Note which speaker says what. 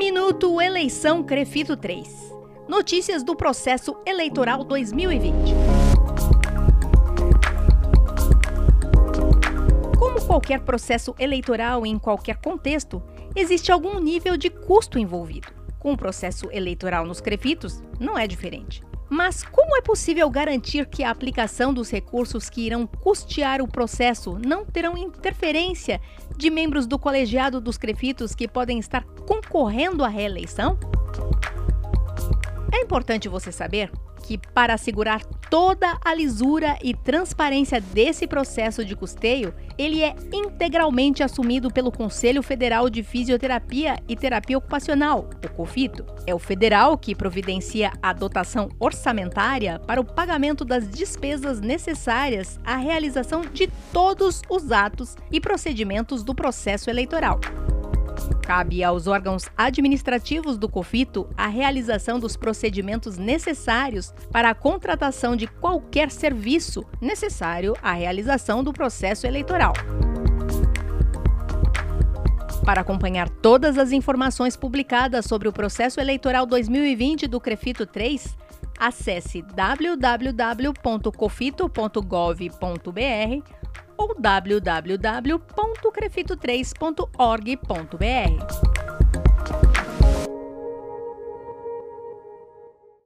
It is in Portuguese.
Speaker 1: Minuto Eleição Crefito 3. Notícias do processo eleitoral 2020. Como qualquer processo eleitoral em qualquer contexto, existe algum nível de custo envolvido. Com o processo eleitoral nos crefitos, não é diferente. Mas como é possível garantir que a aplicação dos recursos que irão custear o processo não terão interferência de membros do colegiado dos crefitos que podem estar concorrendo à reeleição? Importante você saber que, para assegurar toda a lisura e transparência desse processo de custeio, ele é integralmente assumido pelo Conselho Federal de Fisioterapia e Terapia Ocupacional, o COFITO. É o federal que providencia a dotação orçamentária para o pagamento das despesas necessárias à realização de todos os atos e procedimentos do processo eleitoral. Cabe aos órgãos administrativos do COFITO a realização dos procedimentos necessários para a contratação de qualquer serviço necessário à realização do processo eleitoral. Para acompanhar todas as informações publicadas sobre o processo eleitoral 2020 do CREFITO 3, acesse www.cofito.gov.br ou www.crefito3.org.br.